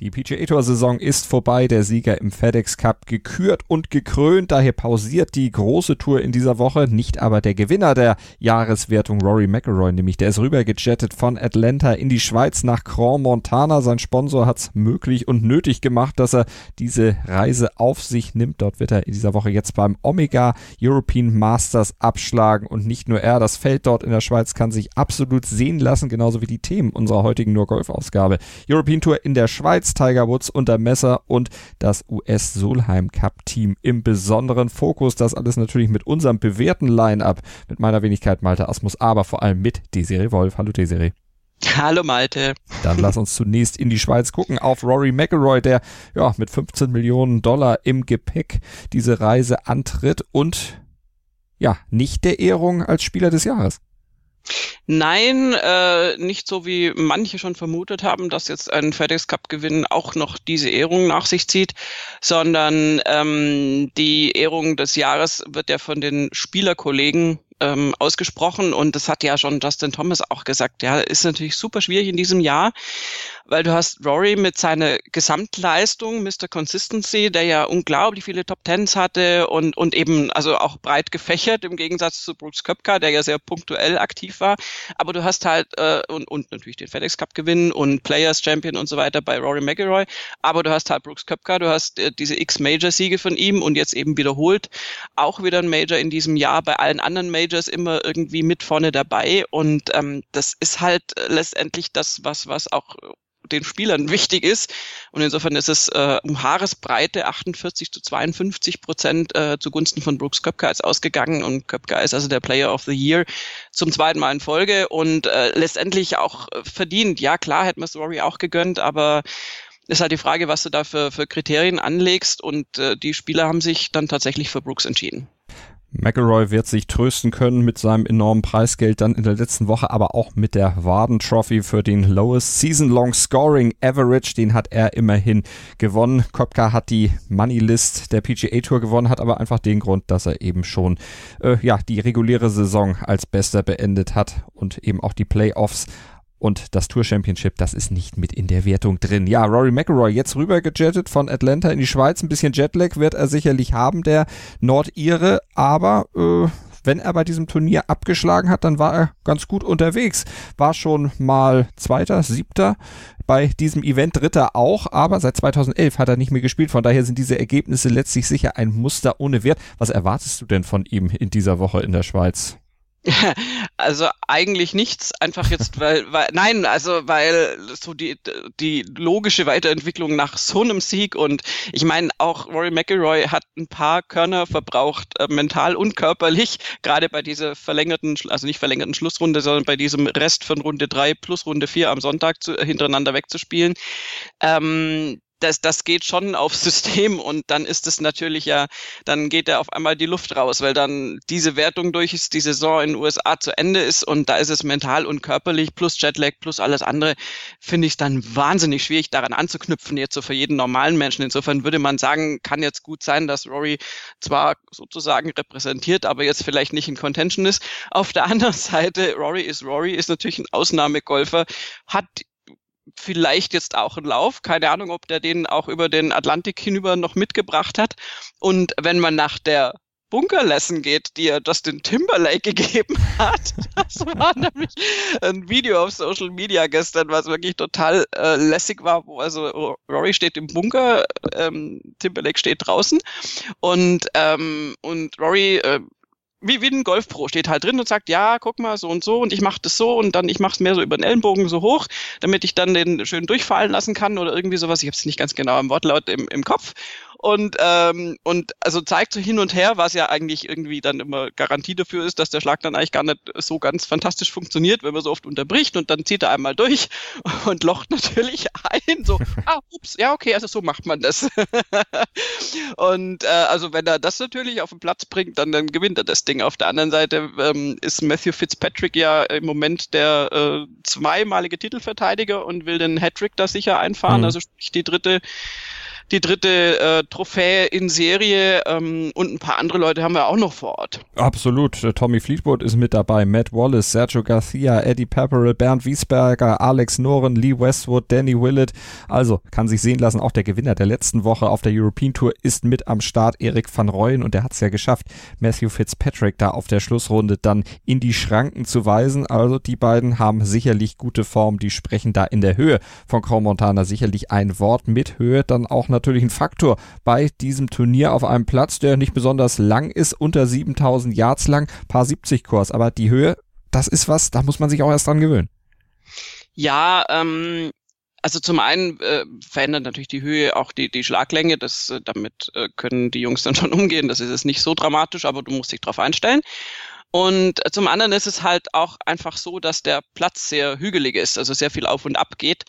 die PGA Tour Saison ist vorbei, der Sieger im FedEx Cup gekürt und gekrönt, daher pausiert die große Tour in dieser Woche, nicht aber der Gewinner der Jahreswertung Rory McIlroy, nämlich der ist rübergejettet von Atlanta in die Schweiz nach Grand Montana. Sein Sponsor hat es möglich und nötig gemacht, dass er diese Reise auf sich nimmt. Dort wird er in dieser Woche jetzt beim Omega European Masters abschlagen und nicht nur er, das Feld dort in der Schweiz kann sich absolut sehen lassen, genauso wie die Themen unserer heutigen Nur Golf Ausgabe. European Tour in der Schweiz Tiger Woods unter Messer und das US Solheim Cup Team im besonderen Fokus. Das alles natürlich mit unserem bewährten Line-Up, mit meiner Wenigkeit Malte Asmus, aber vor allem mit Desiree Wolf. Hallo Desiree. Hallo Malte. Dann lass uns zunächst in die Schweiz gucken auf Rory McIlroy, der ja mit 15 Millionen Dollar im Gepäck diese Reise antritt und ja, nicht der Ehrung als Spieler des Jahres. Nein, äh, nicht so wie manche schon vermutet haben, dass jetzt ein FedEx Cup Gewinn auch noch diese Ehrung nach sich zieht, sondern ähm, die Ehrung des Jahres wird ja von den Spielerkollegen ähm, ausgesprochen und das hat ja schon Justin Thomas auch gesagt. Ja, ist natürlich super schwierig in diesem Jahr, weil du hast Rory mit seiner Gesamtleistung, Mr. Consistency, der ja unglaublich viele Top Tens hatte und, und eben also auch breit gefächert im Gegensatz zu Brooks Köpka, der ja sehr punktuell aktiv war. Aber du hast halt äh, und, und natürlich den FedEx Cup gewinnen und Players Champion und so weiter bei Rory McIlroy. Aber du hast halt Brooks Köpka, du hast äh, diese X Major Siege von ihm und jetzt eben wiederholt auch wieder ein Major in diesem Jahr bei allen anderen Major Majors immer irgendwie mit vorne dabei und ähm, das ist halt letztendlich das, was, was auch den Spielern wichtig ist. Und insofern ist es äh, um Haaresbreite 48 zu 52 Prozent äh, zugunsten von Brooks Köpka jetzt ausgegangen. Und Köpka ist also der Player of the Year zum zweiten Mal in Folge und äh, letztendlich auch verdient. Ja, klar, hätte man Rory auch gegönnt, aber ist halt die Frage, was du da für, für Kriterien anlegst. Und äh, die Spieler haben sich dann tatsächlich für Brooks entschieden. McElroy wird sich trösten können mit seinem enormen Preisgeld dann in der letzten Woche, aber auch mit der Warden Trophy für den Lowest Season Long Scoring Average. Den hat er immerhin gewonnen. Kopka hat die Money List der PGA Tour gewonnen, hat aber einfach den Grund, dass er eben schon äh, ja die reguläre Saison als Bester beendet hat und eben auch die Playoffs und das Tour Championship, das ist nicht mit in der Wertung drin. Ja, Rory McIlroy jetzt rüber gejettet von Atlanta in die Schweiz. Ein bisschen Jetlag wird er sicherlich haben, der Nordire. Aber äh, wenn er bei diesem Turnier abgeschlagen hat, dann war er ganz gut unterwegs. War schon mal Zweiter, Siebter bei diesem Event, Dritter auch. Aber seit 2011 hat er nicht mehr gespielt. Von daher sind diese Ergebnisse letztlich sicher ein Muster ohne Wert. Was erwartest du denn von ihm in dieser Woche in der Schweiz? Also eigentlich nichts, einfach jetzt, weil, weil, nein, also weil so die, die logische Weiterentwicklung nach so einem Sieg und ich meine auch Rory McIlroy hat ein paar Körner verbraucht, äh, mental und körperlich, gerade bei dieser verlängerten, also nicht verlängerten Schlussrunde, sondern bei diesem Rest von Runde drei plus Runde vier am Sonntag zu, hintereinander wegzuspielen. Ähm, das, das geht schon aufs System und dann ist es natürlich ja, dann geht da auf einmal die Luft raus, weil dann diese Wertung durch ist, die Saison in den USA zu Ende ist und da ist es mental und körperlich plus Jetlag plus alles andere, finde ich es dann wahnsinnig schwierig, daran anzuknüpfen, jetzt so für jeden normalen Menschen. Insofern würde man sagen, kann jetzt gut sein, dass Rory zwar sozusagen repräsentiert, aber jetzt vielleicht nicht in Contention ist. Auf der anderen Seite, Rory ist Rory, ist natürlich ein Ausnahmegolfer, hat vielleicht jetzt auch ein Lauf. Keine Ahnung, ob der den auch über den Atlantik hinüber noch mitgebracht hat. Und wenn man nach der Bunkerlesson geht, die er Justin Timberlake gegeben hat. Das war nämlich ein Video auf Social Media gestern, was wirklich total äh, lässig war, wo also Rory steht im Bunker, ähm, Timberlake steht draußen und ähm, und Rory äh, wie, wie ein Golfpro steht halt drin und sagt, ja, guck mal, so und so und ich mache das so und dann ich mache es mehr so über den Ellenbogen so hoch, damit ich dann den schön durchfallen lassen kann oder irgendwie sowas. Ich habe es nicht ganz genau im Wortlaut im, im Kopf. Und, ähm, und also zeigt so hin und her, was ja eigentlich irgendwie dann immer Garantie dafür ist, dass der Schlag dann eigentlich gar nicht so ganz fantastisch funktioniert, wenn man so oft unterbricht und dann zieht er einmal durch und locht natürlich ein. So, ah, ups, ja, okay, also so macht man das. und äh, also wenn er das natürlich auf den Platz bringt, dann, dann gewinnt er das Ding. Auf der anderen Seite ähm, ist Matthew Fitzpatrick ja im Moment der äh, zweimalige Titelverteidiger und will den Hattrick da sicher einfahren, mhm. also sprich die dritte die dritte äh, Trophäe in Serie ähm, und ein paar andere Leute haben wir auch noch vor Ort. Absolut. Äh, Tommy Fleetwood ist mit dabei, Matt Wallace, Sergio Garcia, Eddie Pepperell, Bernd Wiesberger, Alex Noren, Lee Westwood, Danny Willett. Also kann sich sehen lassen, auch der Gewinner der letzten Woche auf der European Tour ist mit am Start, Erik van Rooyen und der hat es ja geschafft, Matthew Fitzpatrick da auf der Schlussrunde dann in die Schranken zu weisen. Also die beiden haben sicherlich gute Form, die sprechen da in der Höhe von Crow Montana sicherlich ein Wort mit Höhe dann auch natürlich natürlich ein Faktor bei diesem Turnier auf einem Platz, der nicht besonders lang ist, unter 7000 Yards lang, paar 70 Kurs. Aber die Höhe, das ist was, da muss man sich auch erst dran gewöhnen. Ja, ähm, also zum einen äh, verändert natürlich die Höhe auch die, die Schlaglänge. Das, äh, damit äh, können die Jungs dann schon umgehen. Das ist jetzt nicht so dramatisch, aber du musst dich darauf einstellen. Und äh, zum anderen ist es halt auch einfach so, dass der Platz sehr hügelig ist, also sehr viel auf und ab geht.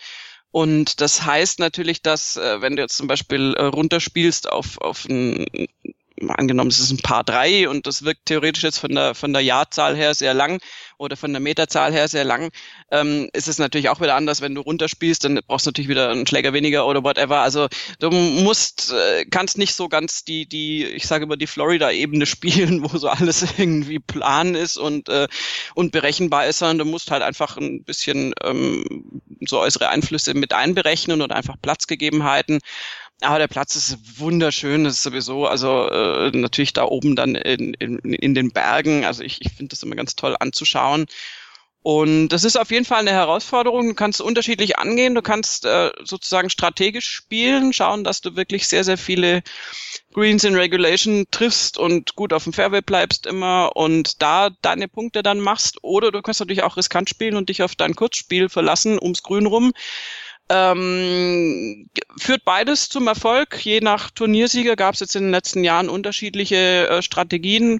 Und das heißt natürlich, dass äh, wenn du jetzt zum Beispiel äh, runterspielst auf, auf ein, angenommen, es ist ein Paar drei und das wirkt theoretisch jetzt von der, von der Jahrzahl her sehr lang oder von der Meterzahl her sehr lang, ähm, ist es natürlich auch wieder anders, wenn du runterspielst, dann brauchst du natürlich wieder einen Schläger weniger oder whatever. Also du musst, äh, kannst nicht so ganz die, die, ich sage immer, die Florida-Ebene spielen, wo so alles irgendwie plan ist und, äh, und berechenbar ist, sondern du musst halt einfach ein bisschen ähm, so äußere Einflüsse mit einberechnen und einfach Platzgegebenheiten. Aber der Platz ist wunderschön, das ist sowieso, also äh, natürlich da oben dann in, in, in den Bergen. Also ich, ich finde das immer ganz toll anzuschauen. Und das ist auf jeden Fall eine Herausforderung. Du kannst unterschiedlich angehen. Du kannst äh, sozusagen strategisch spielen, schauen, dass du wirklich sehr, sehr viele Greens in Regulation triffst und gut auf dem Fairway bleibst immer und da deine Punkte dann machst. Oder du kannst natürlich auch riskant spielen und dich auf dein Kurzspiel verlassen ums Grün rum. Ähm, führt beides zum Erfolg. Je nach Turniersieger gab es jetzt in den letzten Jahren unterschiedliche äh, Strategien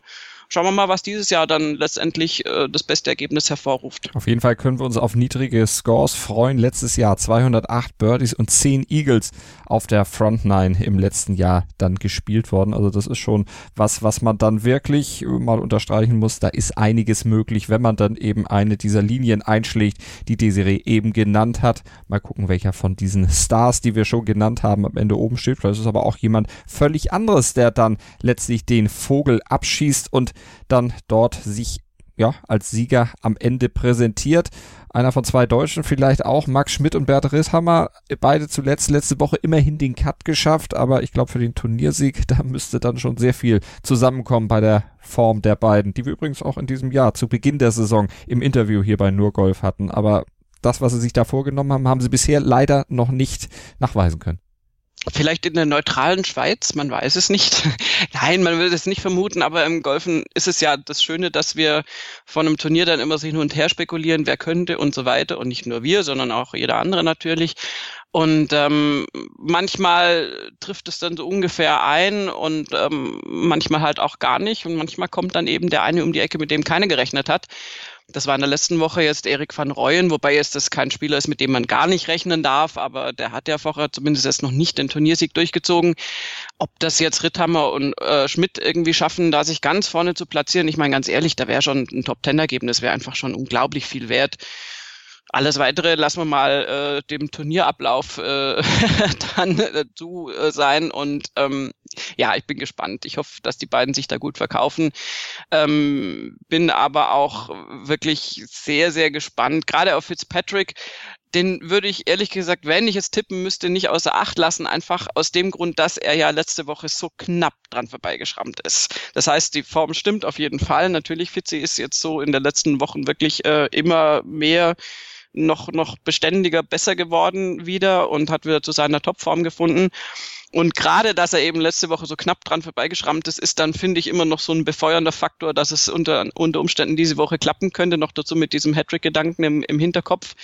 schauen wir mal, was dieses Jahr dann letztendlich äh, das beste Ergebnis hervorruft. Auf jeden Fall können wir uns auf niedrige Scores freuen. Letztes Jahr 208 Birdies und 10 Eagles auf der Front Nine im letzten Jahr dann gespielt worden. Also das ist schon was, was man dann wirklich mal unterstreichen muss. Da ist einiges möglich, wenn man dann eben eine dieser Linien einschlägt, die Desiree eben genannt hat. Mal gucken, welcher von diesen Stars, die wir schon genannt haben, am Ende oben steht. Vielleicht ist es aber auch jemand völlig anderes, der dann letztlich den Vogel abschießt und dann dort sich ja, als Sieger am Ende präsentiert. Einer von zwei Deutschen vielleicht auch, Max Schmidt und Bert Risshammer, beide zuletzt letzte Woche immerhin den Cut geschafft, aber ich glaube für den Turniersieg, da müsste dann schon sehr viel zusammenkommen bei der Form der beiden, die wir übrigens auch in diesem Jahr zu Beginn der Saison im Interview hier bei Nur Golf hatten. Aber das, was sie sich da vorgenommen haben, haben sie bisher leider noch nicht nachweisen können. Vielleicht in der neutralen Schweiz, man weiß es nicht. Nein, man will es nicht vermuten, aber im Golfen ist es ja das Schöne, dass wir von einem Turnier dann immer so hin und her spekulieren, wer könnte und so weiter. Und nicht nur wir, sondern auch jeder andere natürlich. Und ähm, manchmal trifft es dann so ungefähr ein und ähm, manchmal halt auch gar nicht. Und manchmal kommt dann eben der eine um die Ecke, mit dem keiner gerechnet hat. Das war in der letzten Woche jetzt Erik van Rooyen, wobei jetzt das kein Spieler ist, mit dem man gar nicht rechnen darf, aber der hat ja vorher zumindest erst noch nicht den Turniersieg durchgezogen. Ob das jetzt Ritthammer und äh, Schmidt irgendwie schaffen, da sich ganz vorne zu platzieren, ich meine ganz ehrlich, da wäre schon ein Top-Ten-Ergebnis, wäre einfach schon unglaublich viel wert. Alles weitere lassen wir mal äh, dem Turnierablauf äh, dann dazu äh, sein. Und ähm, ja, ich bin gespannt. Ich hoffe, dass die beiden sich da gut verkaufen. Ähm, bin aber auch wirklich sehr, sehr gespannt, gerade auf Fitzpatrick. Den würde ich ehrlich gesagt, wenn ich jetzt tippen müsste, nicht außer Acht lassen, einfach aus dem Grund, dass er ja letzte Woche so knapp dran vorbeigeschrammt ist. Das heißt, die Form stimmt auf jeden Fall. Natürlich, Fitzi ist jetzt so in den letzten Wochen wirklich äh, immer mehr noch, noch beständiger besser geworden wieder und hat wieder zu seiner Topform gefunden. Und gerade, dass er eben letzte Woche so knapp dran vorbeigeschrammt ist, ist dann, finde ich, immer noch so ein befeuernder Faktor, dass es unter, unter Umständen diese Woche klappen könnte, noch dazu mit diesem Hattrick-Gedanken im, im Hinterkopf.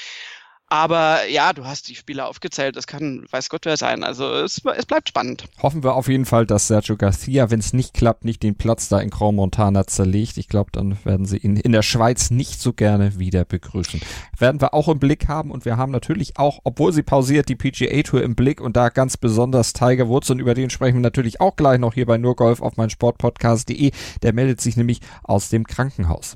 Aber ja, du hast die Spieler aufgezählt, das kann weiß Gott wer sein. Also es, es bleibt spannend. Hoffen wir auf jeden Fall, dass Sergio Garcia, wenn es nicht klappt, nicht den Platz da in Grand Montana zerlegt. Ich glaube, dann werden sie ihn in der Schweiz nicht so gerne wieder begrüßen. Werden wir auch im Blick haben und wir haben natürlich auch, obwohl sie pausiert, die PGA Tour im Blick und da ganz besonders Tiger Woods und über den sprechen wir natürlich auch gleich noch hier bei nur Golf auf mein Sportpodcast.de. Der meldet sich nämlich aus dem Krankenhaus.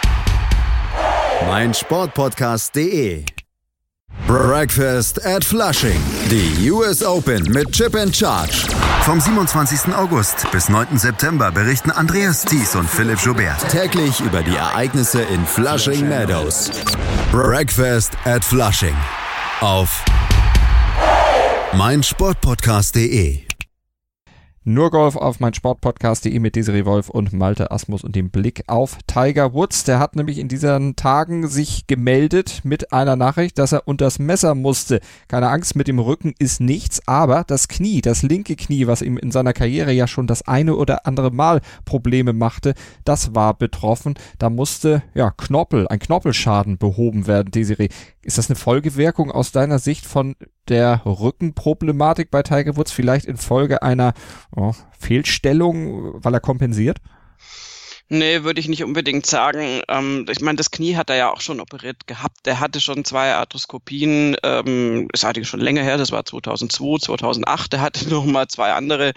mein Sportpodcast.de. Breakfast at Flushing. Die US Open mit Chip and Charge. Vom 27. August bis 9. September berichten Andreas Thies und Philipp Joubert täglich über die Ereignisse in Flushing Meadows. Breakfast at Flushing. Auf mein Sportpodcast.de. Nur Golf auf mein Sportpodcast.de mit Desiree Wolf und Malte Asmus und dem Blick auf Tiger Woods. Der hat nämlich in diesen Tagen sich gemeldet mit einer Nachricht, dass er unters Messer musste. Keine Angst, mit dem Rücken ist nichts, aber das Knie, das linke Knie, was ihm in seiner Karriere ja schon das eine oder andere Mal Probleme machte, das war betroffen. Da musste, ja, Knorpel, ein Knorpelschaden behoben werden, Desiree. Ist das eine Folgewirkung aus deiner Sicht von der Rückenproblematik bei Tiger Woods vielleicht infolge einer oh, Fehlstellung, weil er kompensiert? Nee, würde ich nicht unbedingt sagen. Ähm, ich meine, das Knie hat er ja auch schon operiert gehabt. Er hatte schon zwei Arthroskopien. Ähm, das hatte ich schon länger her. Das war 2002, 2008. Er hatte noch mal zwei andere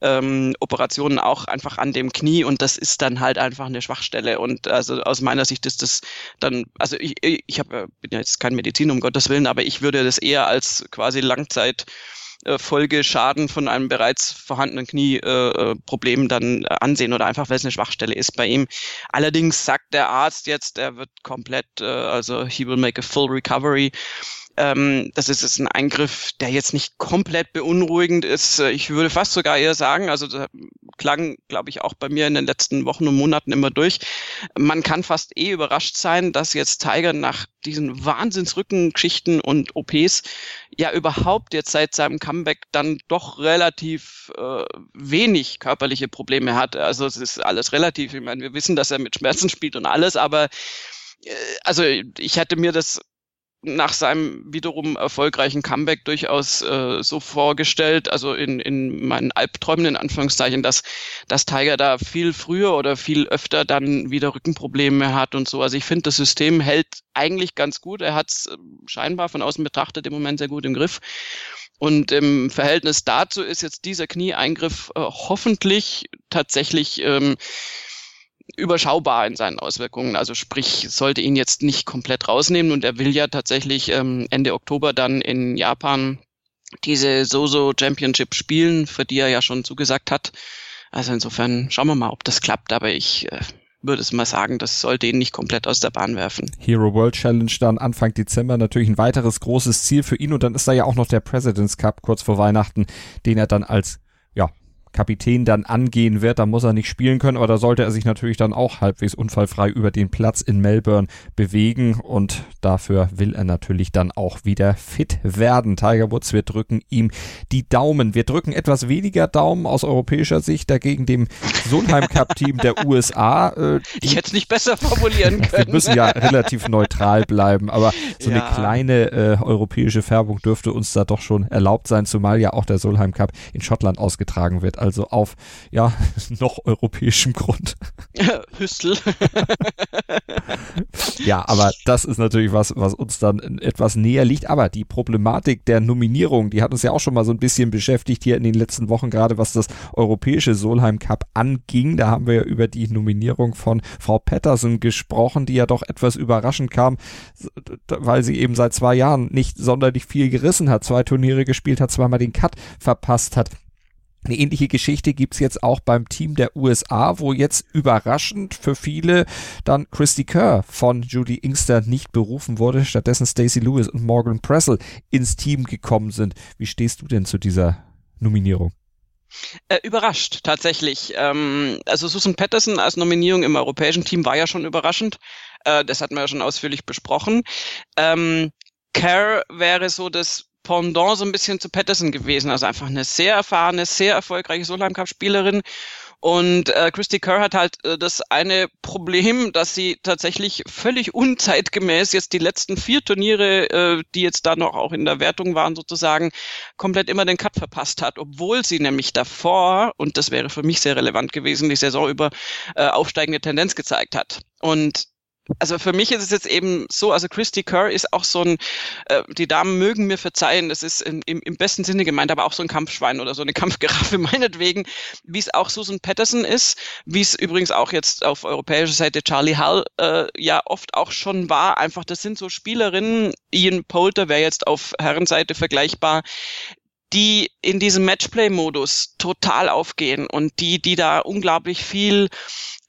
ähm, Operationen auch einfach an dem Knie und das ist dann halt einfach eine Schwachstelle. Und also aus meiner Sicht ist das dann, also ich, ich hab, bin ja jetzt kein Medizin, um Gottes Willen, aber ich würde das eher als quasi Langzeit äh, Folgeschaden von einem bereits vorhandenen Knieproblem äh, dann ansehen oder einfach, weil es eine Schwachstelle ist bei ihm. Allerdings sagt der Arzt jetzt, er wird komplett, äh, also he will make a full recovery. Ähm, das ist jetzt ein Eingriff, der jetzt nicht komplett beunruhigend ist. Ich würde fast sogar eher sagen, also das klang, glaube ich, auch bei mir in den letzten Wochen und Monaten immer durch. Man kann fast eh überrascht sein, dass jetzt Tiger nach diesen Wahnsinnsrückengeschichten und OPs ja überhaupt jetzt seit seinem Comeback dann doch relativ äh, wenig körperliche Probleme hat. Also es ist alles relativ. Ich meine, wir wissen, dass er mit Schmerzen spielt und alles, aber äh, also ich hätte mir das nach seinem wiederum erfolgreichen Comeback durchaus äh, so vorgestellt, also in, in meinen Albträumen in Anführungszeichen, dass, dass Tiger da viel früher oder viel öfter dann wieder Rückenprobleme hat und so. Also ich finde, das System hält eigentlich ganz gut. Er hat es äh, scheinbar von außen betrachtet im Moment sehr gut im Griff. Und im Verhältnis dazu ist jetzt dieser Knieeingriff äh, hoffentlich tatsächlich ähm, überschaubar in seinen Auswirkungen. Also sprich, sollte ihn jetzt nicht komplett rausnehmen und er will ja tatsächlich ähm, Ende Oktober dann in Japan diese Soso Championship spielen, für die er ja schon zugesagt hat. Also insofern schauen wir mal, ob das klappt, aber ich äh, würde es mal sagen, das sollte ihn nicht komplett aus der Bahn werfen. Hero World Challenge dann Anfang Dezember natürlich ein weiteres großes Ziel für ihn und dann ist da ja auch noch der President's Cup kurz vor Weihnachten, den er dann als Kapitän dann angehen wird. Da muss er nicht spielen können, aber da sollte er sich natürlich dann auch halbwegs unfallfrei über den Platz in Melbourne bewegen und dafür will er natürlich dann auch wieder fit werden. Tiger Woods, wir drücken ihm die Daumen. Wir drücken etwas weniger Daumen aus europäischer Sicht dagegen dem Solheim Cup Team der USA. Äh, ich hätte es nicht besser formulieren können. wir müssen ja relativ neutral bleiben, aber so ja. eine kleine äh, europäische Färbung dürfte uns da doch schon erlaubt sein, zumal ja auch der Solheim Cup in Schottland ausgetragen wird also auf ja noch europäischem Grund. Hüstel. ja, aber das ist natürlich was, was uns dann etwas näher liegt. Aber die Problematik der Nominierung, die hat uns ja auch schon mal so ein bisschen beschäftigt hier in den letzten Wochen, gerade was das europäische Solheim Cup anging. Da haben wir ja über die Nominierung von Frau Patterson gesprochen, die ja doch etwas überraschend kam, weil sie eben seit zwei Jahren nicht sonderlich viel gerissen hat, zwei Turniere gespielt hat, zweimal den Cut verpasst hat. Eine ähnliche Geschichte gibt's jetzt auch beim Team der USA, wo jetzt überraschend für viele dann Christy Kerr von Judy Inkster nicht berufen wurde, stattdessen Stacey Lewis und Morgan Pressel ins Team gekommen sind. Wie stehst du denn zu dieser Nominierung? Äh, überrascht, tatsächlich. Ähm, also Susan Patterson als Nominierung im europäischen Team war ja schon überraschend. Äh, das hatten wir ja schon ausführlich besprochen. Ähm, Kerr wäre so das Pendant so ein bisschen zu Patterson gewesen. Also einfach eine sehr erfahrene, sehr erfolgreiche Solheim Cup Spielerin. Und äh, Christy Kerr hat halt äh, das eine Problem, dass sie tatsächlich völlig unzeitgemäß jetzt die letzten vier Turniere, äh, die jetzt da noch auch in der Wertung waren sozusagen, komplett immer den Cut verpasst hat, obwohl sie nämlich davor, und das wäre für mich sehr relevant gewesen, die Saison über äh, aufsteigende Tendenz gezeigt hat. Und also für mich ist es jetzt eben so, also Christy Kerr ist auch so ein, äh, die Damen mögen mir verzeihen, das ist in, im, im besten Sinne gemeint, aber auch so ein Kampfschwein oder so eine Kampfgeraffe meinetwegen, wie es auch Susan Patterson ist, wie es übrigens auch jetzt auf europäischer Seite Charlie Hull äh, ja oft auch schon war. Einfach, das sind so Spielerinnen, Ian Poulter wäre jetzt auf Herrenseite vergleichbar, die in diesem Matchplay-Modus total aufgehen und die, die da unglaublich viel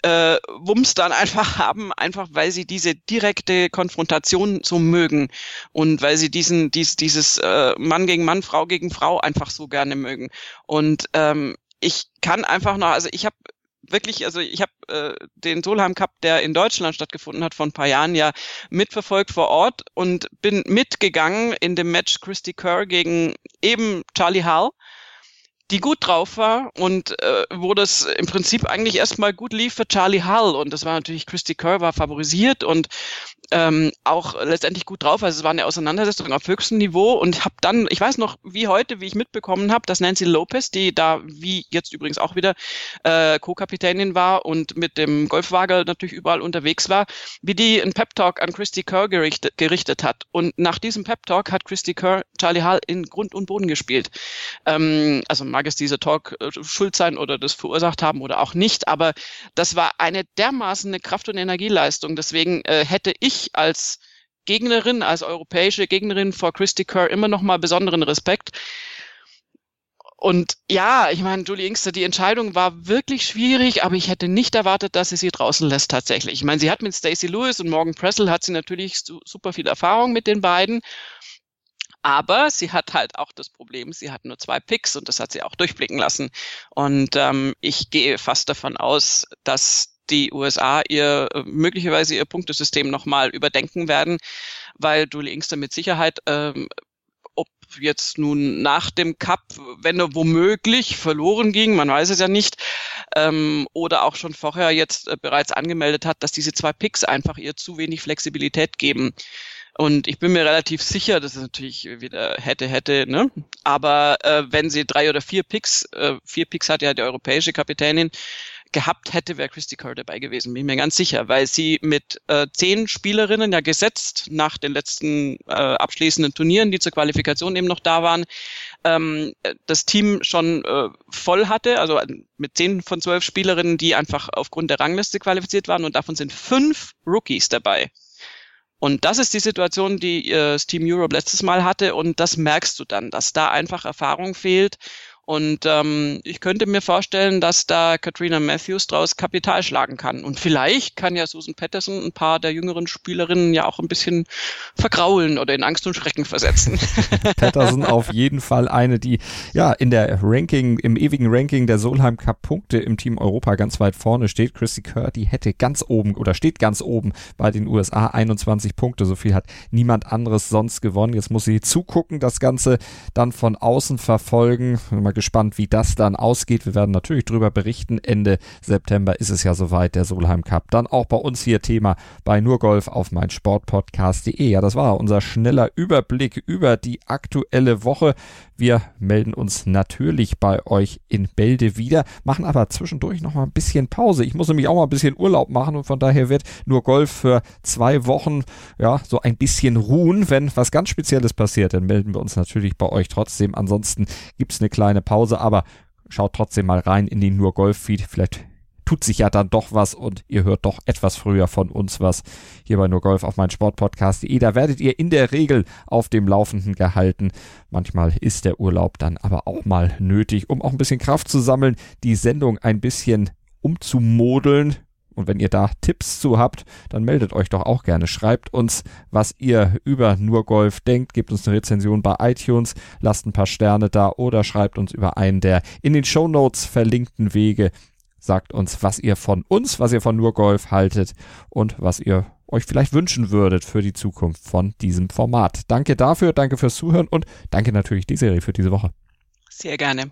äh, Wumms dann einfach haben, einfach weil sie diese direkte Konfrontation so mögen und weil sie diesen dies, dieses äh, Mann gegen Mann, Frau gegen Frau einfach so gerne mögen. Und ähm, ich kann einfach noch, also ich habe wirklich, also ich habe äh, den Solheim Cup, der in Deutschland stattgefunden hat, vor ein paar Jahren ja mitverfolgt vor Ort und bin mitgegangen in dem Match Christy Kerr gegen eben Charlie Hall die gut drauf war und äh, wo das im Prinzip eigentlich erstmal gut lief für Charlie Hull. Und das war natürlich, Christy Kerr war favorisiert und ähm, auch letztendlich gut drauf. Also es war eine Auseinandersetzung auf höchstem Niveau und habe dann, ich weiß noch wie heute, wie ich mitbekommen habe, dass Nancy Lopez, die da wie jetzt übrigens auch wieder äh, Co-Kapitänin war und mit dem Golfwagen natürlich überall unterwegs war, wie die einen Pep-Talk an Christy Kerr gerichtet, gerichtet hat. Und nach diesem Pep-Talk hat Christy Kerr Charlie Hull in Grund und Boden gespielt. Ähm, also mag es dieser Talk äh, schuld sein oder das verursacht haben oder auch nicht, aber das war eine dermaßen eine Kraft- und Energieleistung. Deswegen äh, hätte ich als Gegnerin, als europäische Gegnerin vor Christy Kerr immer noch mal besonderen Respekt. Und ja, ich meine, Julie Inkster, die Entscheidung war wirklich schwierig, aber ich hätte nicht erwartet, dass sie sie draußen lässt tatsächlich. Ich meine, sie hat mit Stacey Lewis und Morgan Pressel hat sie natürlich super viel Erfahrung mit den beiden. Aber sie hat halt auch das Problem, sie hat nur zwei Picks und das hat sie auch durchblicken lassen. Und ähm, ich gehe fast davon aus, dass die USA ihr äh, möglicherweise ihr Punktesystem nochmal überdenken werden, weil Julie Inkster mit Sicherheit ähm, ob jetzt nun nach dem Cup, wenn er womöglich verloren ging, man weiß es ja nicht, ähm, oder auch schon vorher jetzt äh, bereits angemeldet hat, dass diese zwei Picks einfach ihr zu wenig Flexibilität geben. Und ich bin mir relativ sicher, das ist natürlich wieder hätte, hätte, ne? Aber äh, wenn sie drei oder vier Picks, äh, vier Picks hat ja die europäische Kapitänin, gehabt hätte, wäre Christy Kerr dabei gewesen, bin ich mir ganz sicher, weil sie mit äh, zehn Spielerinnen ja gesetzt nach den letzten äh, abschließenden Turnieren, die zur Qualifikation eben noch da waren, ähm, das Team schon äh, voll hatte, also mit zehn von zwölf Spielerinnen, die einfach aufgrund der Rangliste qualifiziert waren und davon sind fünf Rookies dabei. Und das ist die Situation, die äh, das Team Europe letztes Mal hatte. Und das merkst du dann, dass da einfach Erfahrung fehlt und ähm, ich könnte mir vorstellen, dass da Katrina Matthews draus Kapital schlagen kann. Und vielleicht kann ja Susan Patterson ein paar der jüngeren Spielerinnen ja auch ein bisschen vergraulen oder in Angst und Schrecken versetzen. Patterson auf jeden Fall eine, die ja in der Ranking, im ewigen Ranking der Solheim Cup Punkte im Team Europa ganz weit vorne steht. Chrissy Kerr, die hätte ganz oben oder steht ganz oben bei den USA 21 Punkte. So viel hat niemand anderes sonst gewonnen. Jetzt muss sie zugucken, das Ganze dann von außen verfolgen. Mal gespannt, wie das dann ausgeht. Wir werden natürlich darüber berichten. Ende September ist es ja soweit, der Solheim Cup. Dann auch bei uns hier Thema bei Nurgolf auf mein Sportpodcast.de. Ja, das war unser schneller Überblick über die aktuelle Woche. Wir melden uns natürlich bei euch in Bälde wieder, machen aber zwischendurch noch mal ein bisschen Pause. Ich muss nämlich auch mal ein bisschen Urlaub machen und von daher wird nur Golf für zwei Wochen ja so ein bisschen ruhen. Wenn was ganz Spezielles passiert, dann melden wir uns natürlich bei euch trotzdem. Ansonsten gibt es eine kleine Pause, aber schaut trotzdem mal rein in den nur Golf Feed. Vielleicht tut sich ja dann doch was und ihr hört doch etwas früher von uns was hier bei nur Golf auf mein Sportpodcast.de. Da werdet ihr in der Regel auf dem Laufenden gehalten. Manchmal ist der Urlaub dann aber auch mal nötig, um auch ein bisschen Kraft zu sammeln, die Sendung ein bisschen umzumodeln. Und wenn ihr da Tipps zu habt, dann meldet euch doch auch gerne. Schreibt uns, was ihr über nur Golf denkt. Gebt uns eine Rezension bei iTunes, lasst ein paar Sterne da oder schreibt uns über einen der in den Show Notes verlinkten Wege. Sagt uns, was ihr von uns, was ihr von nur Golf haltet und was ihr euch vielleicht wünschen würdet für die Zukunft von diesem Format. Danke dafür, danke fürs Zuhören und danke natürlich die Serie für diese Woche. Sehr gerne.